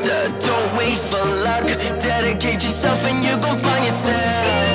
Don't wait for luck. Dedicate yourself and you gon' find yourself.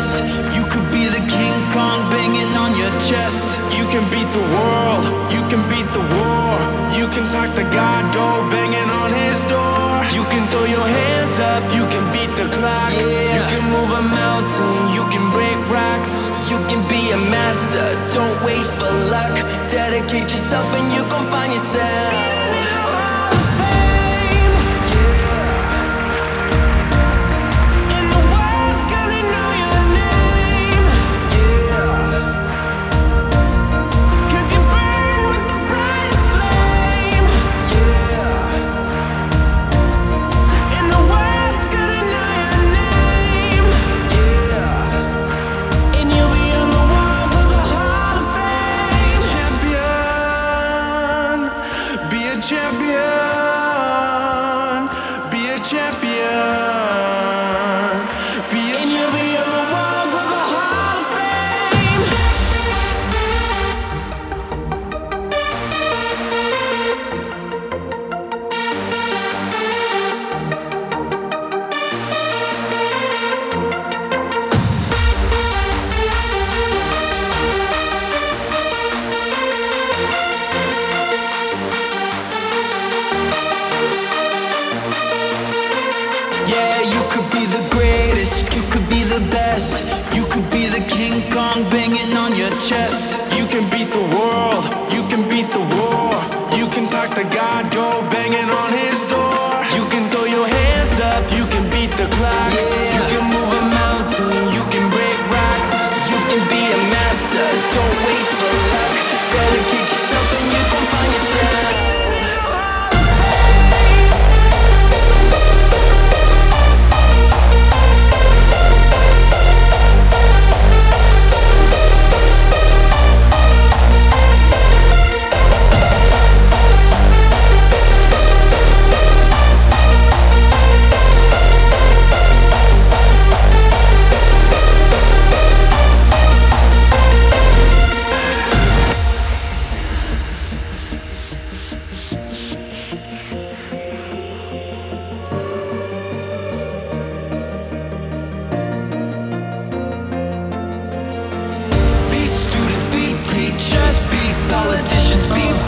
Best, you could be the King Kong banging on your chest. You can beat the world, you can beat the war. You can talk to God, go banging on his door. You can throw your hands up, you can beat the clock. You can move a mountain, you can break rocks. You can be a master, don't wait for luck. Dedicate yourself and you gon' find yourself. Champion, the best, you could be the King Kong banging on your chest. You can beat the world,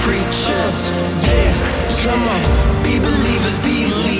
preachers. Yeah, come on. Be believers, be